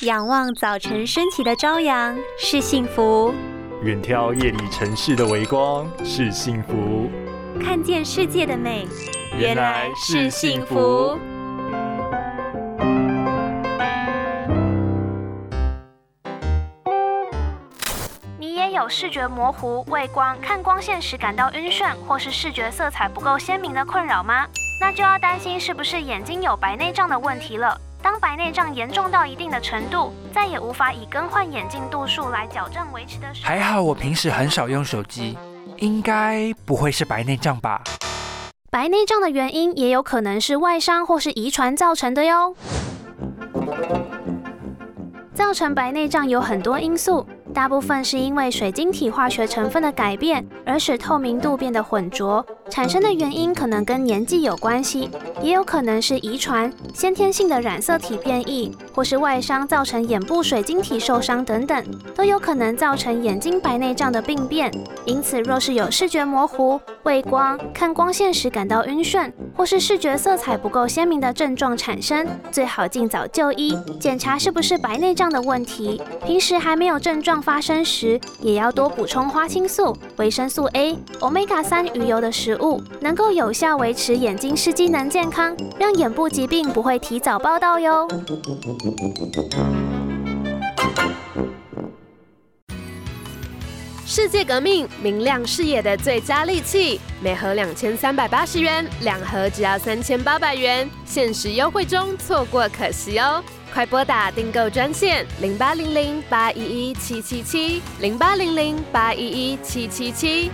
仰望早晨升起的朝阳是幸福，远眺夜里城市的微光是幸福，看见世界的美原来是幸福。你也有视觉模糊、畏光、看光线时感到晕眩，或是视觉色彩不够鲜明的困扰吗？那就要担心是不是眼睛有白内障的问题了。当白内障严重到一定的程度，再也无法以更换眼镜度数来矫正维持的时候，还好我平时很少用手机，应该不会是白内障吧？白内障的原因也有可能是外伤或是遗传造成的哟。造成白内障有很多因素。大部分是因为水晶体化学成分的改变，而使透明度变得浑浊。产生的原因可能跟年纪有关系，也有可能是遗传、先天性的染色体变异，或是外伤造成眼部水晶体受伤等等，都有可能造成眼睛白内障的病变。因此，若是有视觉模糊、畏光、看光线时感到晕眩，或是视觉色彩不够鲜明的症状产生，最好尽早就医，检查是不是白内障的问题。平时还没有症状发生时，也要多补充花青素、维生素 A、Omega 三鱼油的食物，能够有效维持眼睛视机能健康，让眼部疾病不会提早报道哟。世界革命，明亮视野的最佳利器，每盒两千三百八十元，两盒只要三千八百元，限时优惠中，错过可惜哦！快拨打订购专线零八零零八一一七七七零八零零八一一七七七。